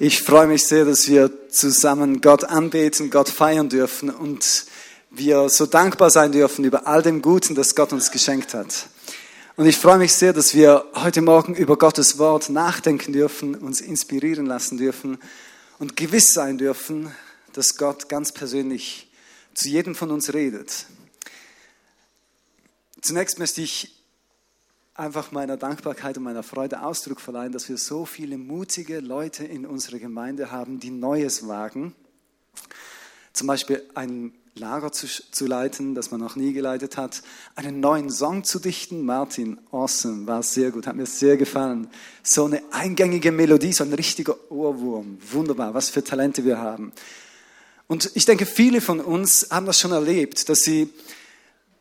Ich freue mich sehr, dass wir zusammen Gott anbeten, Gott feiern dürfen und wir so dankbar sein dürfen über all dem Guten, das Gott uns geschenkt hat. Und ich freue mich sehr, dass wir heute Morgen über Gottes Wort nachdenken dürfen, uns inspirieren lassen dürfen und gewiss sein dürfen, dass Gott ganz persönlich zu jedem von uns redet. Zunächst möchte ich einfach meiner Dankbarkeit und meiner Freude Ausdruck verleihen, dass wir so viele mutige Leute in unserer Gemeinde haben, die Neues wagen. Zum Beispiel ein Lager zu, zu leiten, das man noch nie geleitet hat, einen neuen Song zu dichten. Martin, awesome, war sehr gut, hat mir sehr gefallen. So eine eingängige Melodie, so ein richtiger Ohrwurm. Wunderbar, was für Talente wir haben. Und ich denke, viele von uns haben das schon erlebt, dass sie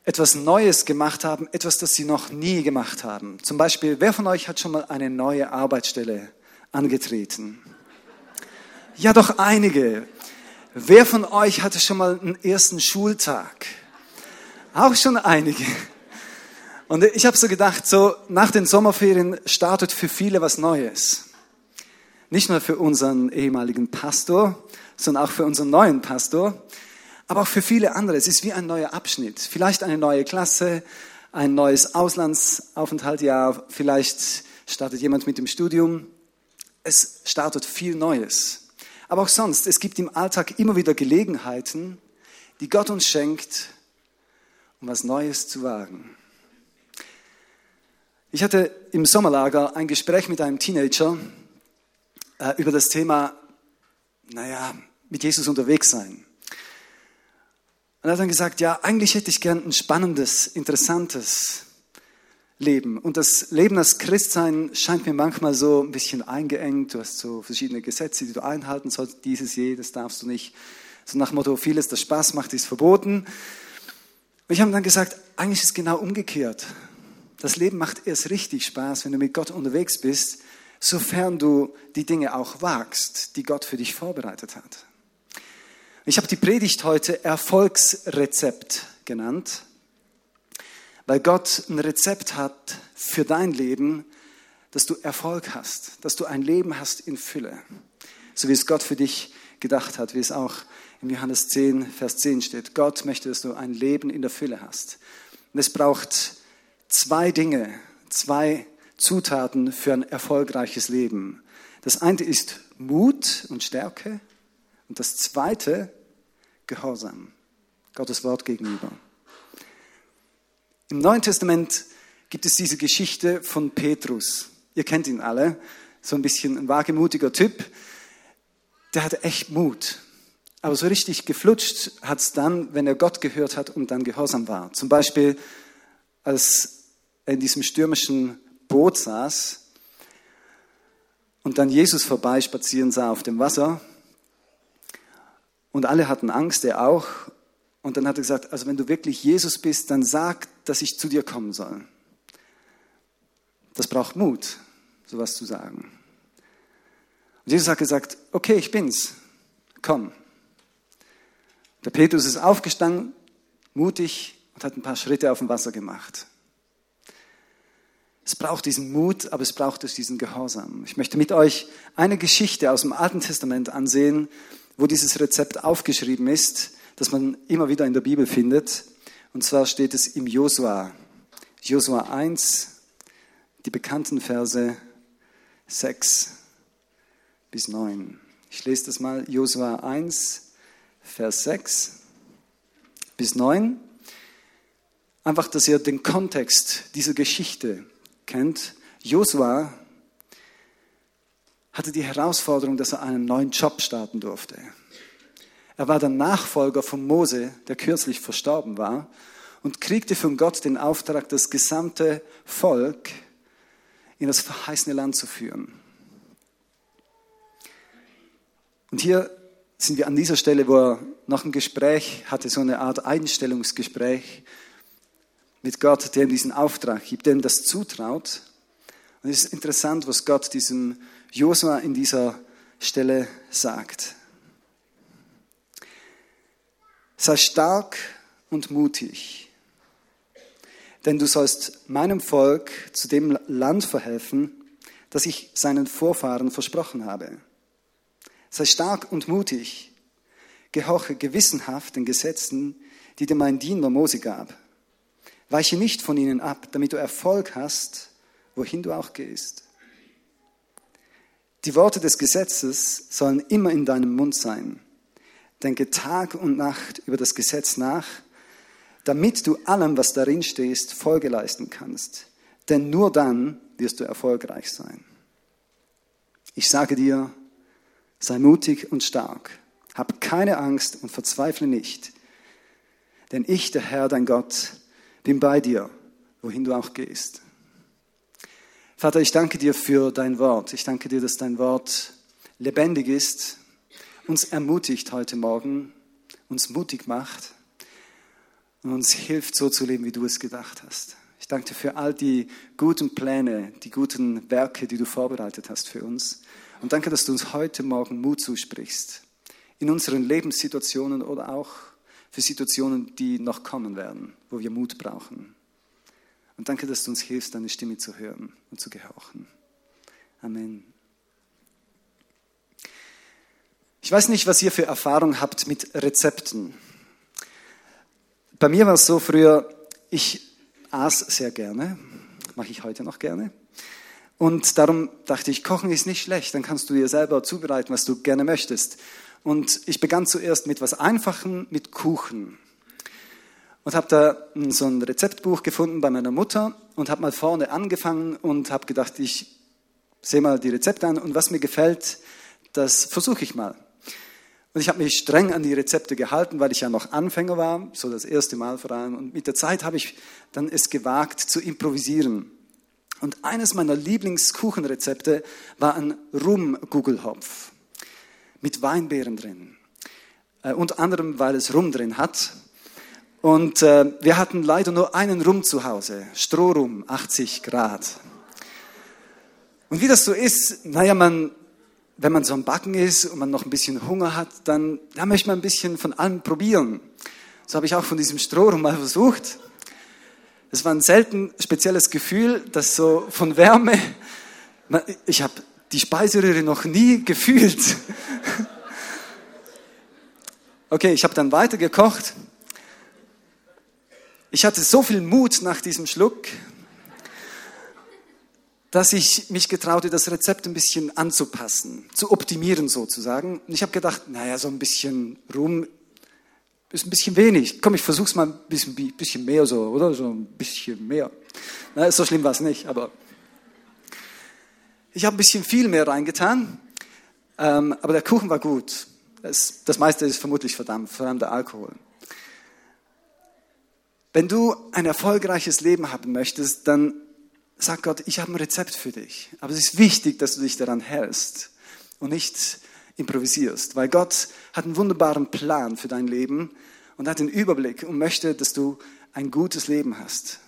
etwas Neues gemacht haben, etwas, das sie noch nie gemacht haben. Zum Beispiel, wer von euch hat schon mal eine neue Arbeitsstelle angetreten? Ja, doch einige. Wer von euch hatte schon mal einen ersten Schultag? Auch schon einige. Und ich habe so gedacht, so nach den Sommerferien startet für viele was Neues. Nicht nur für unseren ehemaligen Pastor, sondern auch für unseren neuen Pastor aber auch für viele andere. Es ist wie ein neuer Abschnitt. Vielleicht eine neue Klasse, ein neues Auslandsaufenthaltjahr, vielleicht startet jemand mit dem Studium. Es startet viel Neues. Aber auch sonst, es gibt im Alltag immer wieder Gelegenheiten, die Gott uns schenkt, um was Neues zu wagen. Ich hatte im Sommerlager ein Gespräch mit einem Teenager äh, über das Thema, naja, mit Jesus unterwegs sein. Und er hat dann gesagt, ja, eigentlich hätte ich gern ein spannendes, interessantes Leben. Und das Leben als Christsein scheint mir manchmal so ein bisschen eingeengt. Du hast so verschiedene Gesetze, die du einhalten sollst. Dieses, jedes darfst du nicht. So nach Motto, vieles, das Spaß macht, ist verboten. Und ich habe dann gesagt, eigentlich ist es genau umgekehrt. Das Leben macht erst richtig Spaß, wenn du mit Gott unterwegs bist, sofern du die Dinge auch wagst, die Gott für dich vorbereitet hat. Ich habe die Predigt heute Erfolgsrezept genannt, weil Gott ein Rezept hat für dein Leben, dass du Erfolg hast, dass du ein Leben hast in Fülle, so wie es Gott für dich gedacht hat, wie es auch in Johannes 10, Vers 10 steht. Gott möchte, dass du ein Leben in der Fülle hast. Und es braucht zwei Dinge, zwei Zutaten für ein erfolgreiches Leben. Das eine ist Mut und Stärke und das zweite, Gehorsam. Gottes Wort gegenüber. Im Neuen Testament gibt es diese Geschichte von Petrus. Ihr kennt ihn alle. So ein bisschen ein wagemutiger Typ. Der hatte echt Mut. Aber so richtig geflutscht hat es dann, wenn er Gott gehört hat und dann gehorsam war. Zum Beispiel, als er in diesem stürmischen Boot saß und dann Jesus vorbeispazieren sah auf dem Wasser und alle hatten Angst, er auch. Und dann hat er gesagt, also wenn du wirklich Jesus bist, dann sag, dass ich zu dir kommen soll. Das braucht Mut, sowas zu sagen. Und Jesus hat gesagt, okay, ich bin's, komm. Der Petrus ist aufgestanden, mutig und hat ein paar Schritte auf dem Wasser gemacht. Es braucht diesen Mut, aber es braucht auch diesen Gehorsam. Ich möchte mit euch eine Geschichte aus dem Alten Testament ansehen, wo dieses Rezept aufgeschrieben ist, das man immer wieder in der Bibel findet. Und zwar steht es im Josua. Josua 1, die bekannten Verse 6 bis 9. Ich lese das mal. Josua 1, Vers 6 bis 9. Einfach, dass ihr den Kontext dieser Geschichte kennt. Josua hatte die Herausforderung, dass er einen neuen Job starten durfte. Er war der Nachfolger von Mose, der kürzlich verstorben war, und kriegte von Gott den Auftrag, das gesamte Volk in das verheißene Land zu führen. Und hier sind wir an dieser Stelle, wo er noch ein Gespräch hatte, so eine Art Einstellungsgespräch mit Gott, der ihm diesen Auftrag gibt, der ihm das zutraut. Und es ist interessant, was Gott diesem Josua in dieser Stelle sagt. Sei stark und mutig, denn du sollst meinem Volk zu dem Land verhelfen, das ich seinen Vorfahren versprochen habe. Sei stark und mutig. Gehorche gewissenhaft den Gesetzen, die dir mein Diener Mose gab. Weiche nicht von ihnen ab, damit du Erfolg hast, wohin du auch gehst. Die Worte des Gesetzes sollen immer in deinem Mund sein. Denke Tag und Nacht über das Gesetz nach, damit du allem, was darin stehst, Folge leisten kannst. Denn nur dann wirst du erfolgreich sein. Ich sage dir, sei mutig und stark. Hab keine Angst und verzweifle nicht. Denn ich, der Herr, dein Gott, bin bei dir, wohin du auch gehst. Vater, ich danke dir für dein Wort. Ich danke dir, dass dein Wort lebendig ist, uns ermutigt heute Morgen, uns mutig macht und uns hilft, so zu leben, wie du es gedacht hast. Ich danke dir für all die guten Pläne, die guten Werke, die du vorbereitet hast für uns. Und danke, dass du uns heute Morgen Mut zusprichst. In unseren Lebenssituationen oder auch für Situationen, die noch kommen werden, wo wir Mut brauchen. Und danke, dass du uns hilfst, deine Stimme zu hören und zu gehorchen. Amen. Ich weiß nicht, was ihr für Erfahrung habt mit Rezepten. Bei mir war es so früher, ich aß sehr gerne, mache ich heute noch gerne. Und darum dachte ich, Kochen ist nicht schlecht, dann kannst du dir selber zubereiten, was du gerne möchtest. Und ich begann zuerst mit was Einfachem, mit Kuchen. Und habe da so ein Rezeptbuch gefunden bei meiner Mutter und habe mal vorne angefangen und habe gedacht, ich sehe mal die Rezepte an und was mir gefällt, das versuche ich mal. Und ich habe mich streng an die Rezepte gehalten, weil ich ja noch Anfänger war, so das erste Mal vor allem. Und mit der Zeit habe ich dann es gewagt zu improvisieren. Und eines meiner Lieblingskuchenrezepte war ein Rum-Gugelhopf mit Weinbeeren drin. Äh, unter anderem, weil es Rum drin hat. Und äh, wir hatten leider nur einen Rum zu Hause, Strohrum, 80 Grad. Und wie das so ist, naja, man wenn man so am Backen ist und man noch ein bisschen Hunger hat, dann da möchte man ein bisschen von allem probieren. So habe ich auch von diesem Strohrum mal versucht. Es war ein selten spezielles Gefühl, das so von Wärme, ich habe die Speiseröhre noch nie gefühlt. Okay, ich habe dann weiter gekocht. Ich hatte so viel Mut nach diesem Schluck, dass ich mich getraute, das Rezept ein bisschen anzupassen, zu optimieren sozusagen. Und ich habe gedacht, naja, so ein bisschen Rum ist ein bisschen wenig. Komm, ich versuch's mal ein bisschen, bisschen mehr so, oder? So ein bisschen mehr. Na, so schlimm war es nicht, aber ich habe ein bisschen viel mehr reingetan, ähm, aber der Kuchen war gut. Das, das meiste ist vermutlich verdammt, vor allem der Alkohol. Wenn du ein erfolgreiches Leben haben möchtest, dann sagt Gott, ich habe ein Rezept für dich. Aber es ist wichtig, dass du dich daran hältst und nicht improvisierst, weil Gott hat einen wunderbaren Plan für dein Leben und hat den Überblick und möchte, dass du ein gutes Leben hast.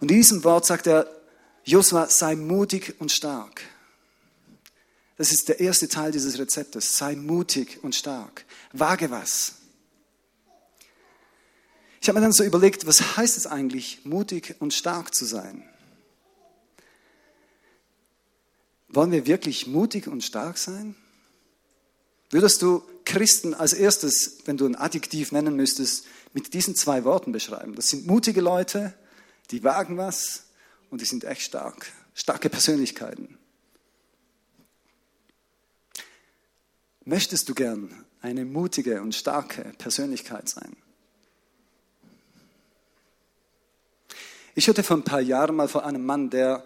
Und in diesem Wort sagt er, Josua, sei mutig und stark. Das ist der erste Teil dieses Rezeptes. Sei mutig und stark. Wage was. Ich habe mir dann so überlegt, was heißt es eigentlich, mutig und stark zu sein? Wollen wir wirklich mutig und stark sein? Würdest du Christen als erstes, wenn du ein Adjektiv nennen müsstest, mit diesen zwei Worten beschreiben? Das sind mutige Leute, die wagen was und die sind echt stark, starke Persönlichkeiten. Möchtest du gern eine mutige und starke Persönlichkeit sein? Ich hörte vor ein paar Jahren mal von einem Mann, der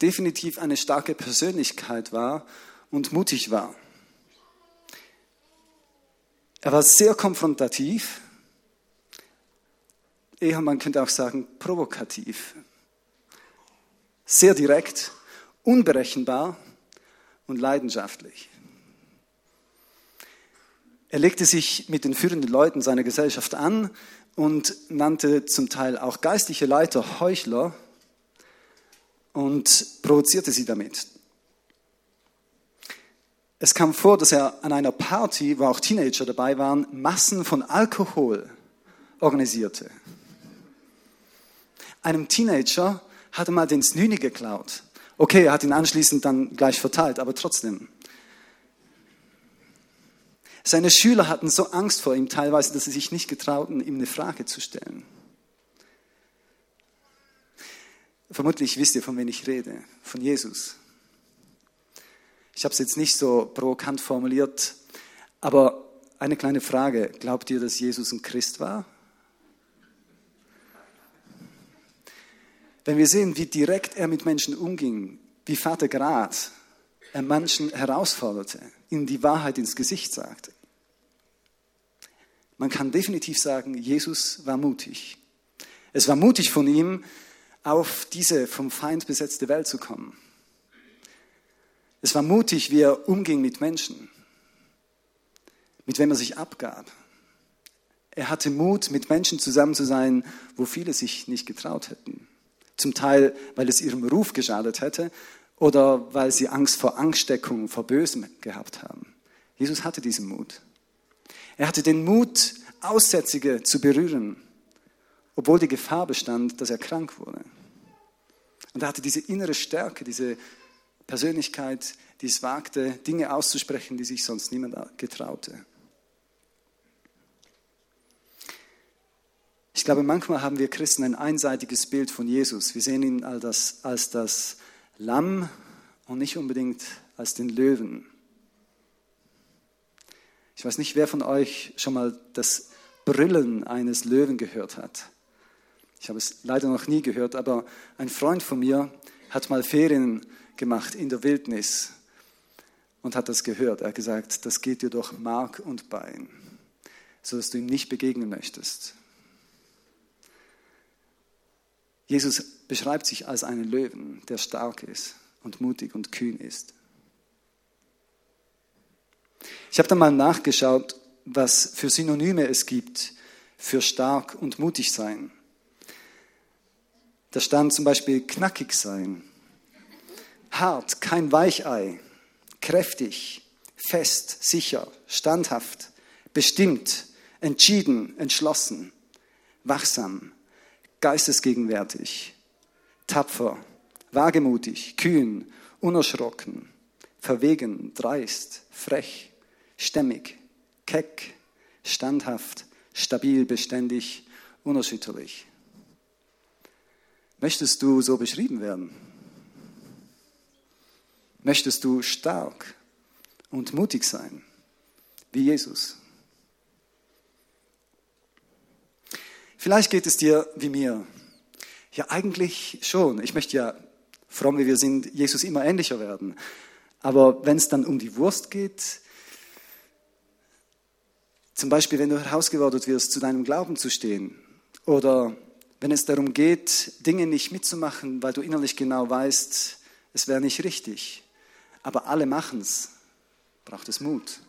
definitiv eine starke Persönlichkeit war und mutig war. Er war sehr konfrontativ, eher man könnte auch sagen provokativ, sehr direkt, unberechenbar und leidenschaftlich. Er legte sich mit den führenden Leuten seiner Gesellschaft an und nannte zum Teil auch geistliche Leiter Heuchler und provozierte sie damit. Es kam vor, dass er an einer Party, wo auch Teenager dabei waren, Massen von Alkohol organisierte. Einem Teenager hatte mal den Snüni geklaut. Okay, er hat ihn anschließend dann gleich verteilt, aber trotzdem. Seine Schüler hatten so Angst vor ihm teilweise, dass sie sich nicht getrauten, ihm eine Frage zu stellen. Vermutlich wisst ihr, von wem ich rede, von Jesus. Ich habe es jetzt nicht so provokant formuliert, aber eine kleine Frage. Glaubt ihr, dass Jesus ein Christ war? Wenn wir sehen, wie direkt er mit Menschen umging, wie Vater Grad er Menschen herausforderte, ihnen die Wahrheit ins Gesicht sagte. Man kann definitiv sagen, Jesus war mutig. Es war mutig von ihm, auf diese vom Feind besetzte Welt zu kommen. Es war mutig, wie er umging mit Menschen, mit wem er sich abgab. Er hatte Mut, mit Menschen zusammen zu sein, wo viele sich nicht getraut hätten. Zum Teil, weil es ihrem Ruf geschadet hätte oder weil sie Angst vor Angststeckung, vor Bösem gehabt haben. Jesus hatte diesen Mut. Er hatte den Mut, Aussätzige zu berühren, obwohl die Gefahr bestand, dass er krank wurde. Und er hatte diese innere Stärke, diese Persönlichkeit, die es wagte, Dinge auszusprechen, die sich sonst niemand getraute. Ich glaube, manchmal haben wir Christen ein einseitiges Bild von Jesus. Wir sehen ihn als das, als das Lamm und nicht unbedingt als den Löwen. Ich weiß nicht, wer von euch schon mal das Brüllen eines Löwen gehört hat. Ich habe es leider noch nie gehört, aber ein Freund von mir hat mal Ferien gemacht in der Wildnis und hat das gehört. Er hat gesagt, das geht dir durch Mark und Bein, sodass du ihm nicht begegnen möchtest. Jesus beschreibt sich als einen Löwen, der stark ist und mutig und kühn ist. Ich habe dann mal nachgeschaut, was für Synonyme es gibt für stark und mutig sein. Da stand zum Beispiel knackig sein, hart, kein Weichei, kräftig, fest, sicher, standhaft, bestimmt, entschieden, entschlossen, wachsam, geistesgegenwärtig, tapfer, wagemutig, kühn, unerschrocken, verwegen, dreist, frech, stämmig, keck, standhaft, stabil, beständig, unerschütterlich. Möchtest du so beschrieben werden? Möchtest du stark und mutig sein, wie Jesus? Vielleicht geht es dir wie mir. Ja, eigentlich schon. Ich möchte ja, fromm wie wir sind, Jesus immer ähnlicher werden. Aber wenn es dann um die Wurst geht, zum Beispiel, wenn du herausgefordert wirst, zu deinem Glauben zu stehen oder wenn es darum geht, Dinge nicht mitzumachen, weil du innerlich genau weißt, es wäre nicht richtig, aber alle machen es, braucht es Mut.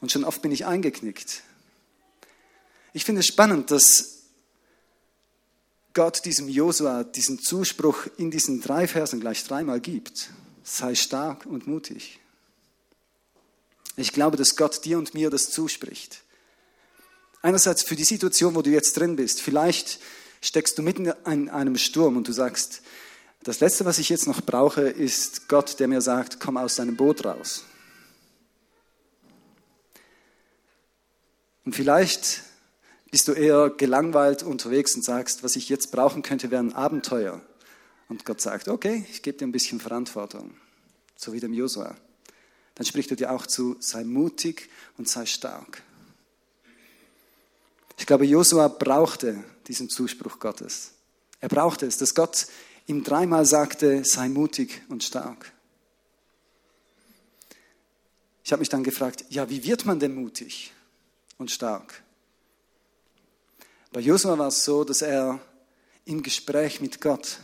Und schon oft bin ich eingeknickt. Ich finde es spannend, dass Gott diesem Josua diesen Zuspruch in diesen drei Versen gleich dreimal gibt. Sei stark und mutig. Ich glaube, dass Gott dir und mir das zuspricht. Einerseits für die Situation, wo du jetzt drin bist. Vielleicht steckst du mitten in einem Sturm und du sagst, das Letzte, was ich jetzt noch brauche, ist Gott, der mir sagt, komm aus deinem Boot raus. Und vielleicht bist du eher gelangweilt unterwegs und sagst, was ich jetzt brauchen könnte, wäre ein Abenteuer. Und Gott sagt, okay, ich gebe dir ein bisschen Verantwortung, so wie dem Josua. Dann spricht er dir auch zu, sei mutig und sei stark. Ich glaube, Josua brauchte diesen Zuspruch Gottes. Er brauchte es, dass Gott ihm dreimal sagte, sei mutig und stark. Ich habe mich dann gefragt, ja, wie wird man denn mutig und stark? Bei Josua war es so, dass er im Gespräch mit Gott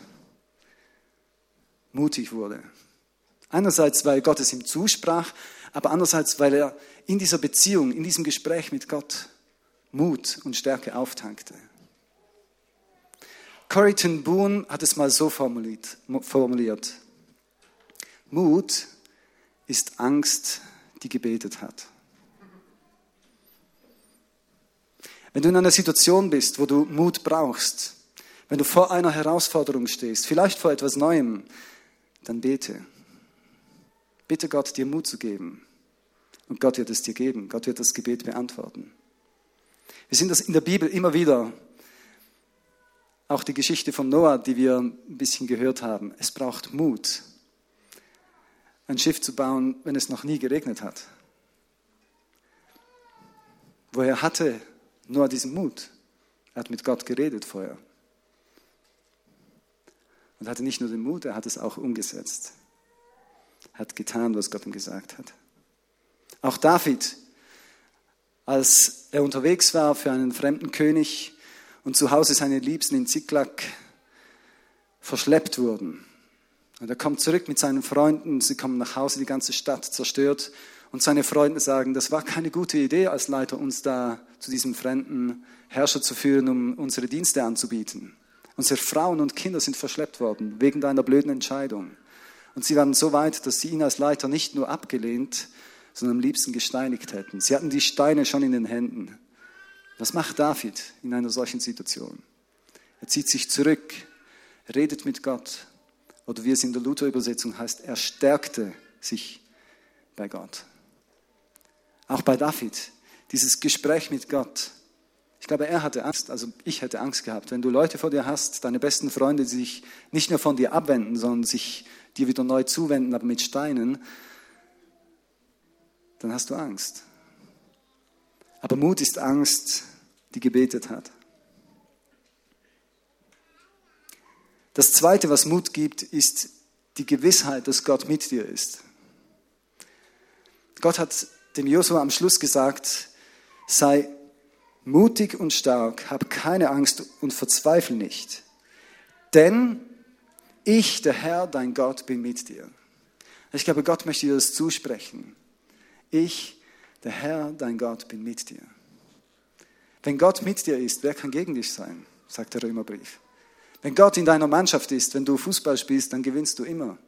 mutig wurde. Einerseits, weil Gott es ihm zusprach, aber andererseits, weil er in dieser Beziehung, in diesem Gespräch mit Gott Mut und Stärke auftankte. Corrie Boom hat es mal so formuliert. Mut ist Angst, die gebetet hat. Wenn du in einer Situation bist, wo du Mut brauchst, wenn du vor einer Herausforderung stehst, vielleicht vor etwas Neuem, dann bete. Bitte Gott, dir Mut zu geben. Und Gott wird es dir geben. Gott wird das Gebet beantworten. Wir sind das in der Bibel immer wieder. Auch die Geschichte von Noah, die wir ein bisschen gehört haben. Es braucht Mut, ein Schiff zu bauen, wenn es noch nie geregnet hat. Woher hatte Noah diesen Mut? Er hat mit Gott geredet vorher. Und hatte nicht nur den Mut, er hat es auch umgesetzt. Hat getan, was Gott ihm gesagt hat. Auch David, als er unterwegs war für einen fremden König und zu Hause seine Liebsten in Ziklag verschleppt wurden. Und er kommt zurück mit seinen Freunden, sie kommen nach Hause, die ganze Stadt zerstört. Und seine Freunde sagen, das war keine gute Idee als Leiter, uns da zu diesem fremden Herrscher zu führen, um unsere Dienste anzubieten. Unsere Frauen und Kinder sind verschleppt worden wegen deiner blöden Entscheidung. Und sie waren so weit, dass sie ihn als Leiter nicht nur abgelehnt, sondern am liebsten gesteinigt hätten. Sie hatten die Steine schon in den Händen. Was macht David in einer solchen Situation? Er zieht sich zurück, redet mit Gott. Oder wie es in der Luther-Übersetzung heißt, er stärkte sich bei Gott. Auch bei David, dieses Gespräch mit Gott. Ich glaube, er hatte Angst, also ich hätte Angst gehabt. Wenn du Leute vor dir hast, deine besten Freunde, die sich nicht nur von dir abwenden, sondern sich dir wieder neu zuwenden, aber mit Steinen, dann hast du Angst. Aber Mut ist Angst, die gebetet hat. Das Zweite, was Mut gibt, ist die Gewissheit, dass Gott mit dir ist. Gott hat dem Josua am Schluss gesagt, sei mutig und stark, hab keine Angst und verzweifle nicht. Denn ich, der Herr, dein Gott, bin mit dir. Ich glaube, Gott möchte dir das zusprechen. Ich, der Herr, dein Gott, bin mit dir. Wenn Gott mit dir ist, wer kann gegen dich sein? sagt der Römerbrief. Wenn Gott in deiner Mannschaft ist, wenn du Fußball spielst, dann gewinnst du immer.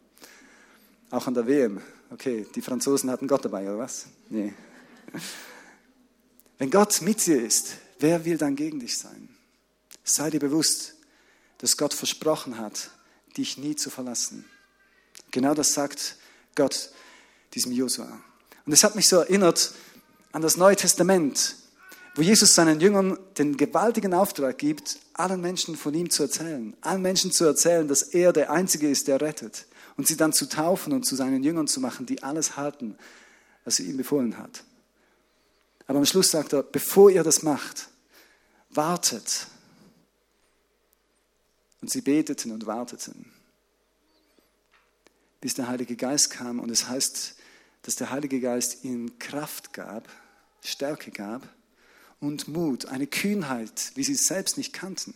Auch an der WM. Okay, die Franzosen hatten Gott dabei, oder was? Nee. Wenn Gott mit dir ist, wer will dann gegen dich sein? Sei dir bewusst, dass Gott versprochen hat, dich nie zu verlassen. Genau das sagt Gott diesem Josua. Und es hat mich so erinnert an das Neue Testament, wo Jesus seinen Jüngern den gewaltigen Auftrag gibt, allen Menschen von ihm zu erzählen, allen Menschen zu erzählen, dass er der Einzige ist, der rettet und sie dann zu taufen und zu seinen Jüngern zu machen, die alles halten, was er ihm befohlen hat. Aber am Schluss sagt er, bevor ihr das macht, wartet. Und sie beteten und warteten, bis der Heilige Geist kam. Und es heißt, dass der Heilige Geist ihnen Kraft gab, Stärke gab und Mut, eine Kühnheit, wie sie es selbst nicht kannten,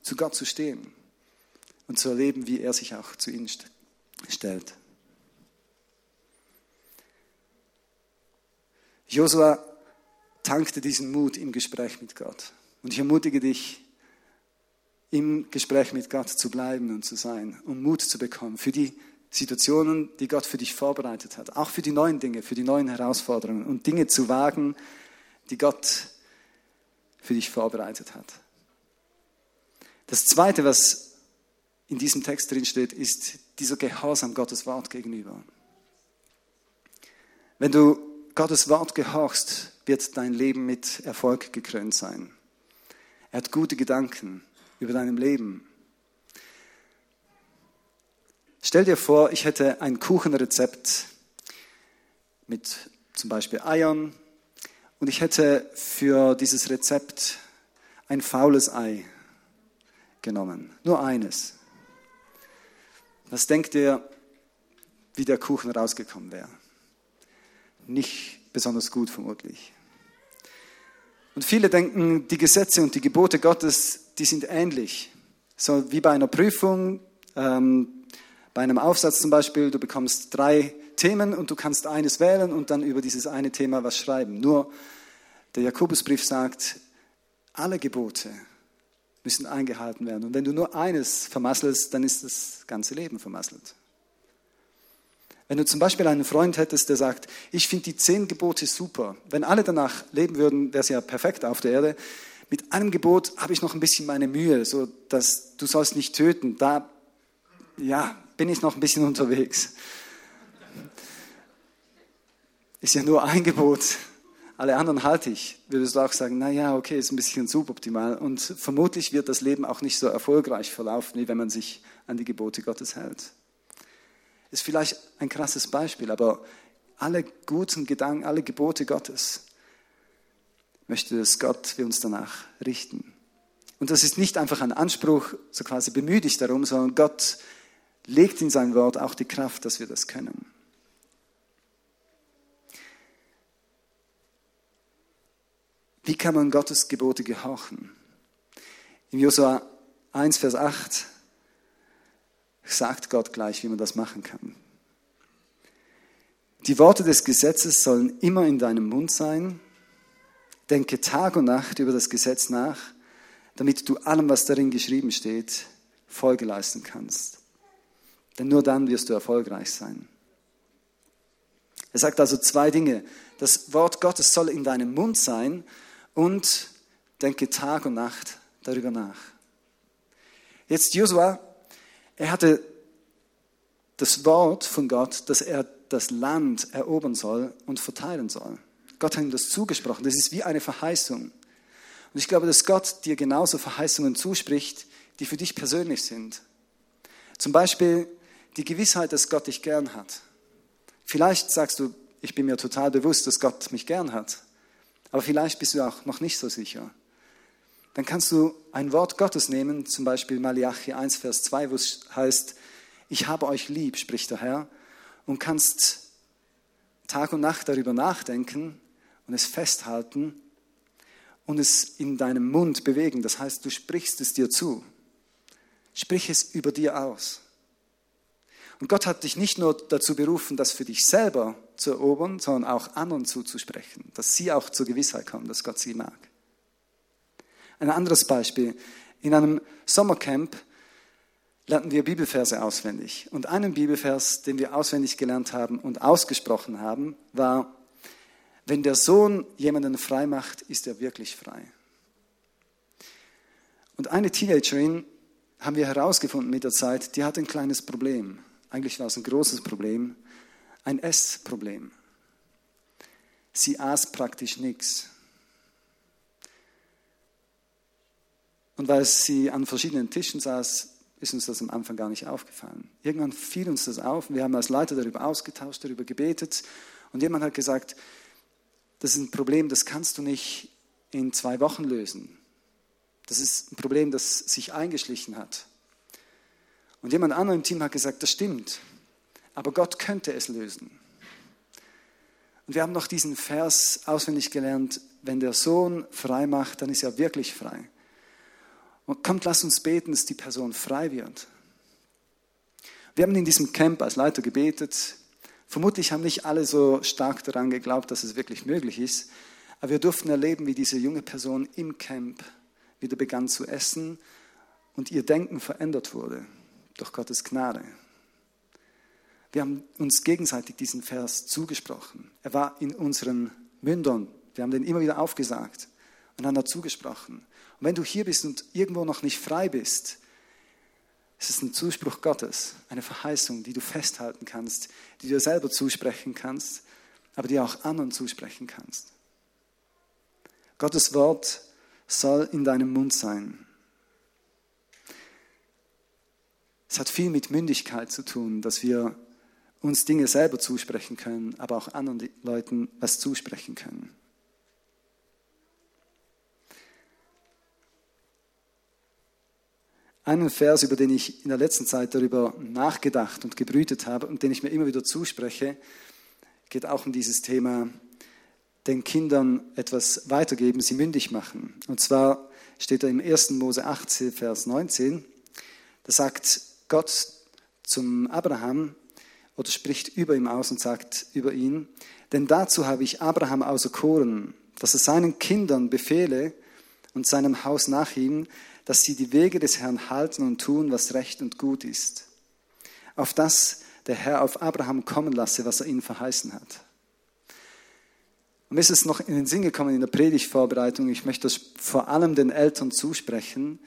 zu Gott zu stehen und zu erleben, wie er sich auch zu ihnen stellt. Josua tankte diesen Mut im Gespräch mit Gott. Und ich ermutige dich, im Gespräch mit Gott zu bleiben und zu sein, um Mut zu bekommen für die Situationen, die Gott für dich vorbereitet hat, auch für die neuen Dinge, für die neuen Herausforderungen und Dinge zu wagen, die Gott für dich vorbereitet hat. Das Zweite, was in diesem Text drin steht, ist dieser Gehorsam Gottes Wort gegenüber. Wenn du Gottes Wort gehorchst, wird dein Leben mit Erfolg gekrönt sein. Er hat gute Gedanken über deinem Leben. Stell dir vor, ich hätte ein Kuchenrezept mit zum Beispiel Eiern und ich hätte für dieses Rezept ein faules Ei genommen. Nur eines. Was denkt ihr, wie der Kuchen rausgekommen wäre? Nicht besonders gut vermutlich. Und viele denken, die Gesetze und die Gebote Gottes, die sind ähnlich. So wie bei einer Prüfung, ähm, bei einem Aufsatz zum Beispiel, du bekommst drei Themen und du kannst eines wählen und dann über dieses eine Thema was schreiben. Nur der Jakobusbrief sagt, alle Gebote müssen eingehalten werden. Und wenn du nur eines vermasselst, dann ist das ganze Leben vermasselt. Wenn du zum Beispiel einen Freund hättest, der sagt, ich finde die zehn Gebote super. Wenn alle danach leben würden, wäre es ja perfekt auf der Erde. Mit einem Gebot habe ich noch ein bisschen meine Mühe, so dass du sollst nicht töten. Da, ja, bin ich noch ein bisschen unterwegs. ist ja nur ein Gebot. Alle anderen halte ich. Würdest du auch sagen, na ja, okay, ist ein bisschen suboptimal. Und vermutlich wird das Leben auch nicht so erfolgreich verlaufen, wie wenn man sich an die Gebote Gottes hält. Ist vielleicht ein krasses Beispiel, aber alle guten Gedanken, alle Gebote Gottes möchte es Gott wir uns danach richten. Und das ist nicht einfach ein Anspruch, so quasi bemühe dich darum, sondern Gott legt in sein Wort auch die Kraft, dass wir das können. Wie kann man Gottes Gebote gehorchen? In Josua 1, Vers 8 sagt Gott gleich, wie man das machen kann. Die Worte des Gesetzes sollen immer in deinem Mund sein. Denke Tag und Nacht über das Gesetz nach, damit du allem, was darin geschrieben steht, Folge leisten kannst. Denn nur dann wirst du erfolgreich sein. Er sagt also zwei Dinge. Das Wort Gottes soll in deinem Mund sein und denke Tag und Nacht darüber nach. Jetzt Josua, er hatte das Wort von Gott, dass er das Land erobern soll und verteilen soll. Gott hat ihm das zugesprochen. Das ist wie eine Verheißung. Und ich glaube, dass Gott dir genauso Verheißungen zuspricht, die für dich persönlich sind. Zum Beispiel die Gewissheit, dass Gott dich gern hat. Vielleicht sagst du, ich bin mir total bewusst, dass Gott mich gern hat. Aber vielleicht bist du auch noch nicht so sicher. Dann kannst du ein Wort Gottes nehmen, zum Beispiel Malachi 1, Vers 2, wo es heißt, ich habe euch lieb, spricht der Herr, und kannst Tag und Nacht darüber nachdenken und es festhalten und es in deinem Mund bewegen. Das heißt, du sprichst es dir zu. Sprich es über dir aus. Und Gott hat dich nicht nur dazu berufen, das für dich selber zu erobern, sondern auch anderen zuzusprechen, dass sie auch zur Gewissheit kommen, dass Gott sie mag. Ein anderes Beispiel. In einem Sommercamp lernten wir Bibelverse auswendig. Und einen Bibelvers, den wir auswendig gelernt haben und ausgesprochen haben, war, wenn der Sohn jemanden frei macht, ist er wirklich frei. Und eine Teenagerin haben wir herausgefunden mit der Zeit, die hat ein kleines Problem. Eigentlich war es ein großes Problem, ein Essproblem. Sie aß praktisch nichts. Und weil sie an verschiedenen Tischen saß, ist uns das am Anfang gar nicht aufgefallen. Irgendwann fiel uns das auf wir haben als Leiter darüber ausgetauscht, darüber gebetet und jemand hat gesagt, das ist ein Problem, das kannst du nicht in zwei Wochen lösen. Das ist ein Problem, das sich eingeschlichen hat. Und jemand anderes im Team hat gesagt, das stimmt, aber Gott könnte es lösen. Und wir haben noch diesen Vers auswendig gelernt, wenn der Sohn frei macht, dann ist er wirklich frei. Und kommt, lass uns beten, dass die Person frei wird. Wir haben in diesem Camp als Leiter gebetet. Vermutlich haben nicht alle so stark daran geglaubt, dass es wirklich möglich ist. Aber wir durften erleben, wie diese junge Person im Camp wieder begann zu essen und ihr Denken verändert wurde durch Gottes Gnade. Wir haben uns gegenseitig diesen Vers zugesprochen. Er war in unseren Mündern. Wir haben den immer wieder aufgesagt und einander zugesprochen. Und wenn du hier bist und irgendwo noch nicht frei bist, es ist ein Zuspruch Gottes, eine Verheißung, die du festhalten kannst, die du dir selber zusprechen kannst, aber die auch anderen zusprechen kannst. Gottes Wort soll in deinem Mund sein. Es hat viel mit Mündigkeit zu tun, dass wir uns Dinge selber zusprechen können, aber auch anderen Leuten was zusprechen können. Einen Vers, über den ich in der letzten Zeit darüber nachgedacht und gebrütet habe und den ich mir immer wieder zuspreche, geht auch um dieses Thema, den Kindern etwas weitergeben, sie mündig machen. Und zwar steht da im 1. Mose 18, Vers 19, da sagt Gott zum Abraham oder spricht über ihm aus und sagt über ihn, denn dazu habe ich Abraham auserkoren, dass er seinen Kindern befehle und seinem Haus nach ihm, dass sie die Wege des Herrn halten und tun, was recht und gut ist. Auf das der Herr auf Abraham kommen lasse, was er ihnen verheißen hat. Und mir ist es noch in den Sinn gekommen in der Predigtvorbereitung, ich möchte das vor allem den Eltern zusprechen,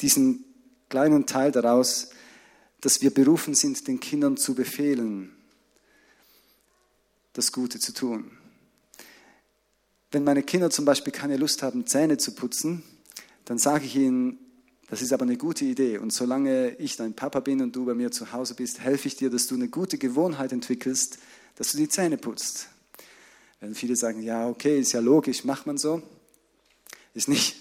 diesen kleinen Teil daraus, dass wir berufen sind, den Kindern zu befehlen. das Gute zu tun. Wenn meine Kinder zum Beispiel keine Lust haben, Zähne zu putzen, dann sage ich ihnen, das ist aber eine gute Idee. Und solange ich dein Papa bin und du bei mir zu Hause bist, helfe ich dir, dass du eine gute Gewohnheit entwickelst, dass du die Zähne putzt. Wenn viele sagen, ja, okay, ist ja logisch, macht man so. Ist nicht,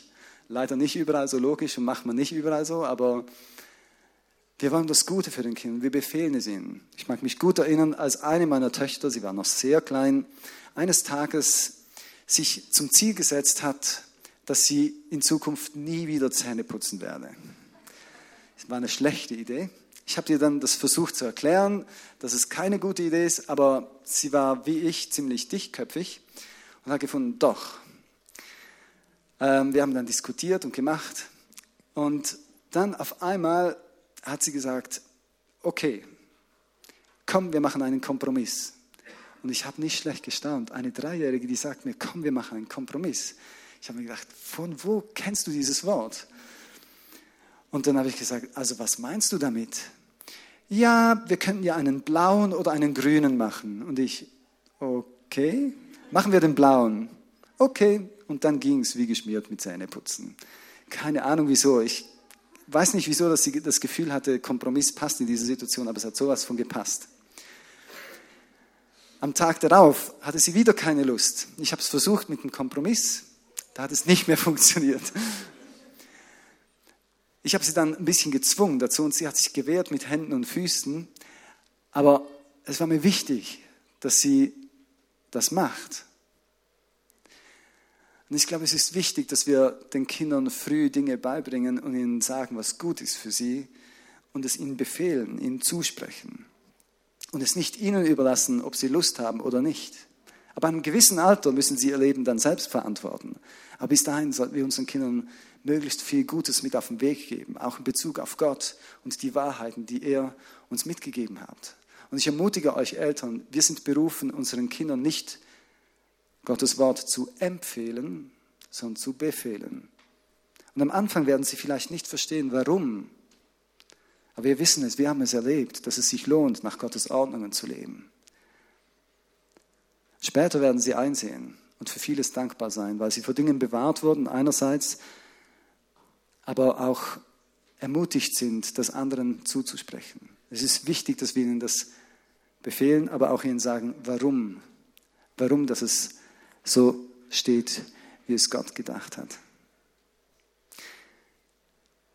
leider nicht überall so logisch und macht man nicht überall so, aber wir wollen das Gute für den Kindern, wir befehlen es ihnen. Ich mag mich gut erinnern, als eine meiner Töchter, sie war noch sehr klein, eines Tages sich zum Ziel gesetzt hat, dass sie in Zukunft nie wieder Zähne putzen werde. Das war eine schlechte Idee. Ich habe ihr dann das versucht zu erklären, dass es keine gute Idee ist, aber sie war wie ich ziemlich dichtköpfig und hat gefunden, doch. Ähm, wir haben dann diskutiert und gemacht und dann auf einmal hat sie gesagt, okay, komm, wir machen einen Kompromiss. Und ich habe nicht schlecht gestaunt. Eine Dreijährige, die sagt mir, komm, wir machen einen Kompromiss. Ich habe mir gedacht, von wo kennst du dieses Wort? Und dann habe ich gesagt, also was meinst du damit? Ja, wir könnten ja einen blauen oder einen grünen machen. Und ich, okay, machen wir den blauen. Okay, und dann ging es wie geschmiert mit Zähneputzen. Keine Ahnung wieso. Ich weiß nicht wieso, dass sie das Gefühl hatte, Kompromiss passt in diese Situation, aber es hat sowas von gepasst. Am Tag darauf hatte sie wieder keine Lust. Ich habe es versucht mit einem Kompromiss, da hat es nicht mehr funktioniert. Ich habe sie dann ein bisschen gezwungen dazu und sie hat sich gewehrt mit Händen und Füßen, aber es war mir wichtig, dass sie das macht. Und ich glaube, es ist wichtig, dass wir den Kindern früh Dinge beibringen und ihnen sagen, was gut ist für sie und es ihnen befehlen, ihnen zusprechen. Und es nicht ihnen überlassen, ob sie Lust haben oder nicht. Aber einem gewissen Alter müssen sie ihr Leben dann selbst verantworten. Aber bis dahin sollten wir unseren Kindern möglichst viel Gutes mit auf den Weg geben, auch in Bezug auf Gott und die Wahrheiten, die er uns mitgegeben hat. Und ich ermutige euch Eltern, wir sind berufen, unseren Kindern nicht Gottes Wort zu empfehlen, sondern zu befehlen. Und am Anfang werden sie vielleicht nicht verstehen, warum. Aber wir wissen es, wir haben es erlebt, dass es sich lohnt, nach Gottes Ordnungen zu leben. Später werden sie einsehen und für vieles dankbar sein, weil sie vor Dingen bewahrt wurden, einerseits, aber auch ermutigt sind, das anderen zuzusprechen. Es ist wichtig, dass wir ihnen das befehlen, aber auch ihnen sagen, warum. Warum, dass es so steht, wie es Gott gedacht hat.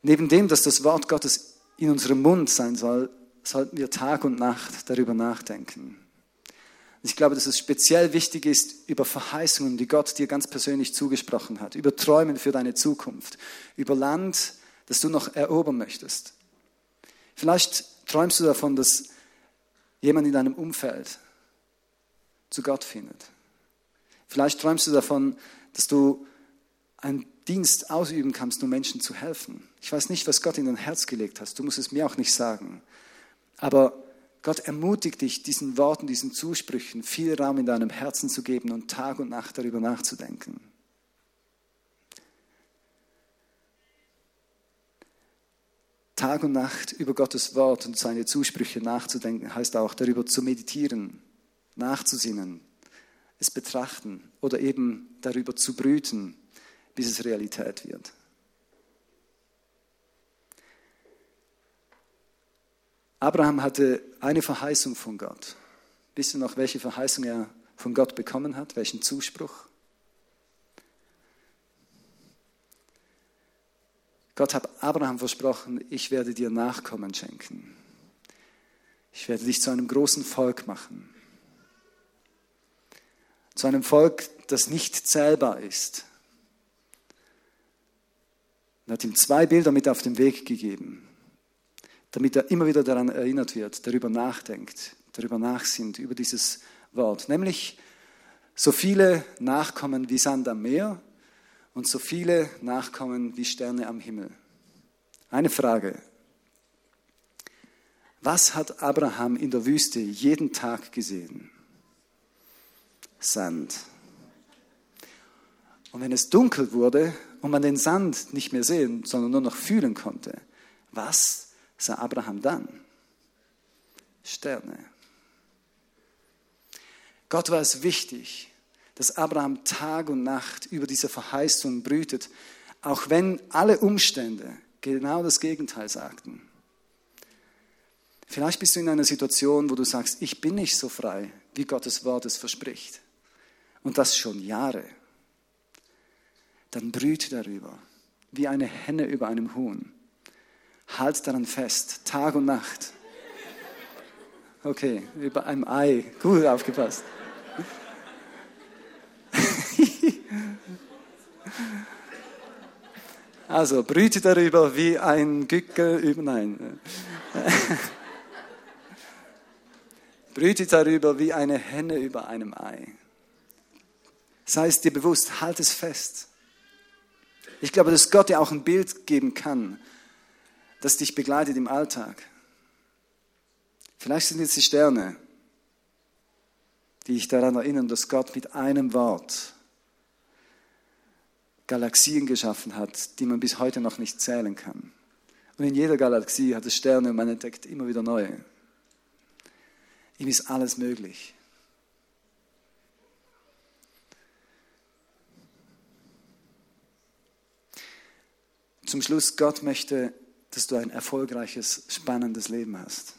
Neben dem, dass das Wort Gottes in unserem Mund sein soll, sollten wir Tag und Nacht darüber nachdenken. Ich glaube, dass es speziell wichtig ist, über Verheißungen, die Gott dir ganz persönlich zugesprochen hat, über Träumen für deine Zukunft, über Land, das du noch erobern möchtest. Vielleicht träumst du davon, dass jemand in deinem Umfeld zu Gott findet. Vielleicht träumst du davon, dass du einen Dienst ausüben kannst, um Menschen zu helfen. Ich weiß nicht, was Gott in dein Herz gelegt hat. Du musst es mir auch nicht sagen. Aber Gott ermutigt dich, diesen Worten, diesen Zusprüchen viel Raum in deinem Herzen zu geben und Tag und Nacht darüber nachzudenken. Tag und Nacht über Gottes Wort und seine Zusprüche nachzudenken, heißt auch darüber zu meditieren, nachzusinnen, es betrachten oder eben darüber zu brüten, bis es Realität wird. Abraham hatte eine Verheißung von Gott. Wisst ihr noch, welche Verheißung er von Gott bekommen hat? Welchen Zuspruch? Gott hat Abraham versprochen, ich werde dir Nachkommen schenken. Ich werde dich zu einem großen Volk machen zu einem Volk, das nicht zählbar ist. Er hat ihm zwei Bilder mit auf den Weg gegeben, damit er immer wieder daran erinnert wird, darüber nachdenkt, darüber nachsinnt, über dieses Wort. Nämlich so viele Nachkommen wie Sand am Meer und so viele Nachkommen wie Sterne am Himmel. Eine Frage. Was hat Abraham in der Wüste jeden Tag gesehen? Sand. Und wenn es dunkel wurde und man den Sand nicht mehr sehen, sondern nur noch fühlen konnte, was sah Abraham dann? Sterne. Gott war es wichtig, dass Abraham Tag und Nacht über diese Verheißung brütet, auch wenn alle Umstände genau das Gegenteil sagten. Vielleicht bist du in einer Situation, wo du sagst, ich bin nicht so frei, wie Gottes Wort es verspricht. Und das schon Jahre. Dann brüte darüber, wie eine Henne über einem Huhn. Halt daran fest, Tag und Nacht. Okay, über einem Ei. Gut aufgepasst. Also, brüte darüber wie ein Gückel über, nein. brüte darüber wie eine Henne über einem Ei. Sei es dir bewusst, halt es fest. Ich glaube, dass Gott dir auch ein Bild geben kann, das dich begleitet im Alltag. Vielleicht sind es die Sterne, die dich daran erinnern, dass Gott mit einem Wort Galaxien geschaffen hat, die man bis heute noch nicht zählen kann. Und in jeder Galaxie hat es Sterne und man entdeckt immer wieder neue. Ihm ist alles möglich. Zum Schluss, Gott möchte, dass du ein erfolgreiches, spannendes Leben hast.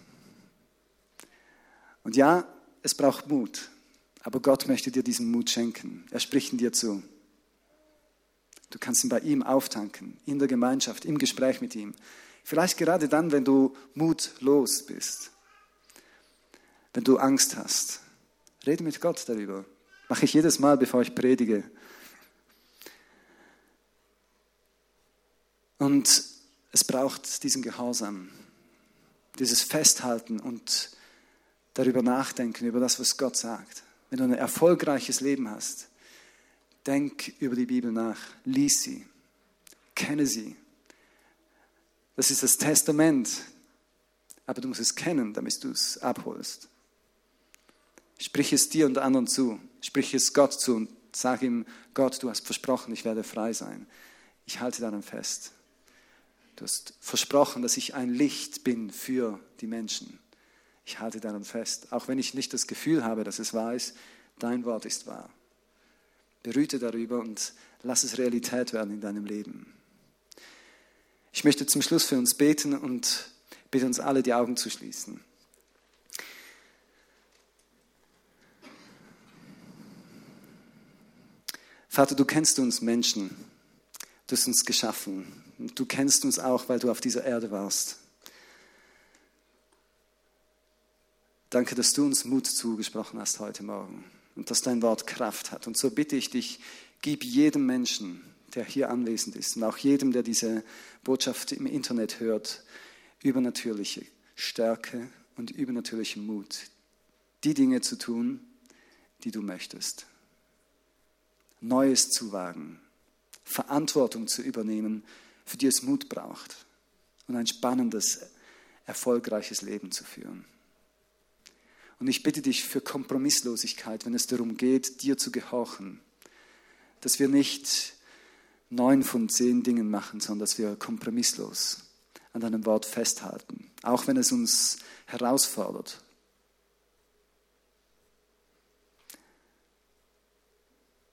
Und ja, es braucht Mut, aber Gott möchte dir diesen Mut schenken. Er spricht ihn dir zu. Du kannst ihn bei ihm auftanken, in der Gemeinschaft, im Gespräch mit ihm. Vielleicht gerade dann, wenn du mutlos bist, wenn du Angst hast. Rede mit Gott darüber. Mache ich jedes Mal, bevor ich predige. Und es braucht diesen Gehorsam, dieses Festhalten und darüber nachdenken, über das, was Gott sagt. Wenn du ein erfolgreiches Leben hast, denk über die Bibel nach, lies sie, kenne sie. Das ist das Testament, aber du musst es kennen, damit du es abholst. Sprich es dir und anderen zu, sprich es Gott zu und sag ihm, Gott, du hast versprochen, ich werde frei sein. Ich halte daran fest. Du hast versprochen, dass ich ein Licht bin für die Menschen. Ich halte daran fest, auch wenn ich nicht das Gefühl habe, dass es wahr ist, dein Wort ist wahr. Berühte darüber und lass es Realität werden in deinem Leben. Ich möchte zum Schluss für uns beten und bitte uns alle die Augen zu schließen. Vater, du kennst uns Menschen. Du hast uns geschaffen. Du kennst uns auch, weil du auf dieser Erde warst. Danke, dass du uns Mut zugesprochen hast heute Morgen und dass dein Wort Kraft hat. Und so bitte ich dich, gib jedem Menschen, der hier anwesend ist und auch jedem, der diese Botschaft im Internet hört, übernatürliche Stärke und übernatürlichen Mut, die Dinge zu tun, die du möchtest. Neues zu wagen, Verantwortung zu übernehmen, für die es Mut braucht und ein spannendes, erfolgreiches Leben zu führen. Und ich bitte dich für Kompromisslosigkeit, wenn es darum geht, dir zu gehorchen, dass wir nicht neun von zehn Dingen machen, sondern dass wir kompromisslos an deinem Wort festhalten, auch wenn es uns herausfordert.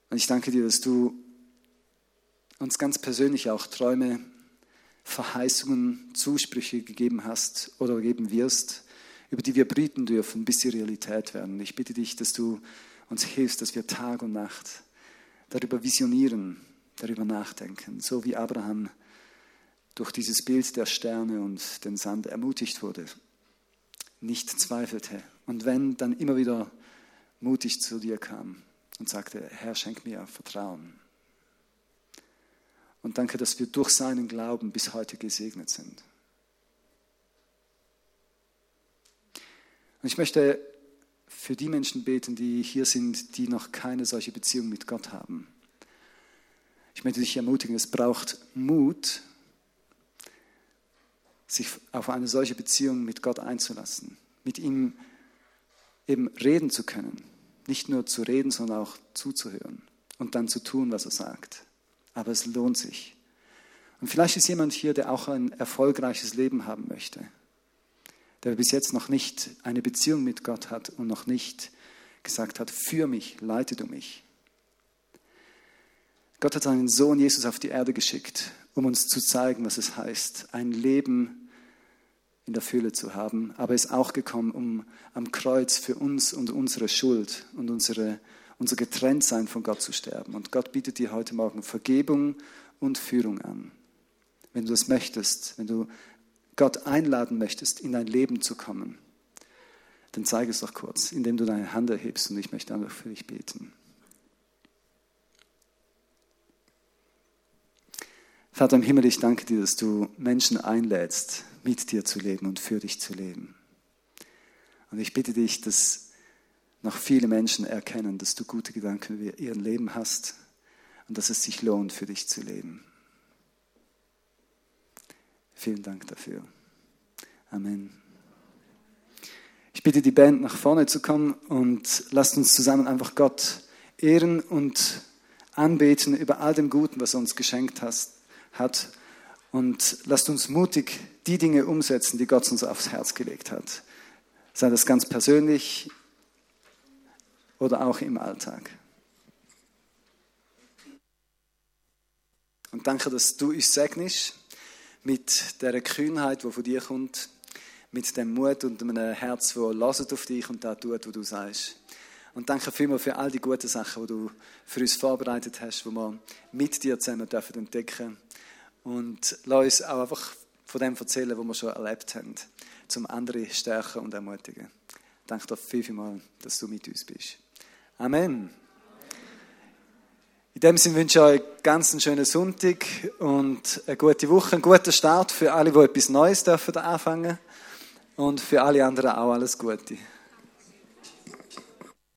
Und ich danke dir, dass du uns ganz persönlich auch Träume, Verheißungen, Zusprüche gegeben hast oder geben wirst, über die wir brüten dürfen, bis sie Realität werden. Ich bitte dich, dass du uns hilfst, dass wir Tag und Nacht darüber visionieren, darüber nachdenken, so wie Abraham durch dieses Bild der Sterne und den Sand ermutigt wurde, nicht zweifelte und wenn, dann immer wieder mutig zu dir kam und sagte, Herr, schenk mir Vertrauen. Und danke, dass wir durch seinen Glauben bis heute gesegnet sind. Und ich möchte für die Menschen beten, die hier sind, die noch keine solche Beziehung mit Gott haben. Ich möchte dich ermutigen, es braucht Mut, sich auf eine solche Beziehung mit Gott einzulassen, mit ihm eben reden zu können. Nicht nur zu reden, sondern auch zuzuhören und dann zu tun, was er sagt. Aber es lohnt sich. Und vielleicht ist jemand hier, der auch ein erfolgreiches Leben haben möchte der bis jetzt noch nicht eine Beziehung mit Gott hat und noch nicht gesagt hat, für mich, leite du mich. Gott hat seinen Sohn Jesus auf die Erde geschickt, um uns zu zeigen, was es heißt, ein Leben in der Fülle zu haben. Aber er ist auch gekommen, um am Kreuz für uns und unsere Schuld und unsere, unser Getrenntsein von Gott zu sterben. Und Gott bietet dir heute Morgen Vergebung und Führung an. Wenn du das möchtest, wenn du Gott einladen möchtest, in dein Leben zu kommen, dann zeige es doch kurz, indem du deine Hand erhebst und ich möchte einfach für dich beten. Vater im Himmel, ich danke dir, dass du Menschen einlädst, mit dir zu leben und für dich zu leben. Und ich bitte dich, dass noch viele Menschen erkennen, dass du gute Gedanken für ihr Leben hast und dass es sich lohnt, für dich zu leben. Vielen Dank dafür. Amen. Ich bitte die Band nach vorne zu kommen und lasst uns zusammen einfach Gott ehren und anbeten über all dem Guten, was er uns geschenkt hat. Und lasst uns mutig die Dinge umsetzen, die Gott uns aufs Herz gelegt hat. Sei das ganz persönlich oder auch im Alltag. Und danke, dass du uns segnest mit der Kühnheit, die von dir kommt mit dem Mut und einem Herz, das auf dich und da tut, was du sagst. Und danke vielmals für all die guten Sachen, die du für uns vorbereitet hast, die wir mit dir zusammen dürfen entdecken Und lass uns auch einfach von dem erzählen, was wir schon erlebt haben, zum andere stärken und ermutigen. Danke dir viel, viel mal, dass du mit uns bist. Amen. In dem Sinne wünsche ich euch ganz einen schönen Sonntag und eine gute Woche, einen guten Start für alle, die etwas Neues anfangen dürfen. Und für alle anderen auch alles Gute.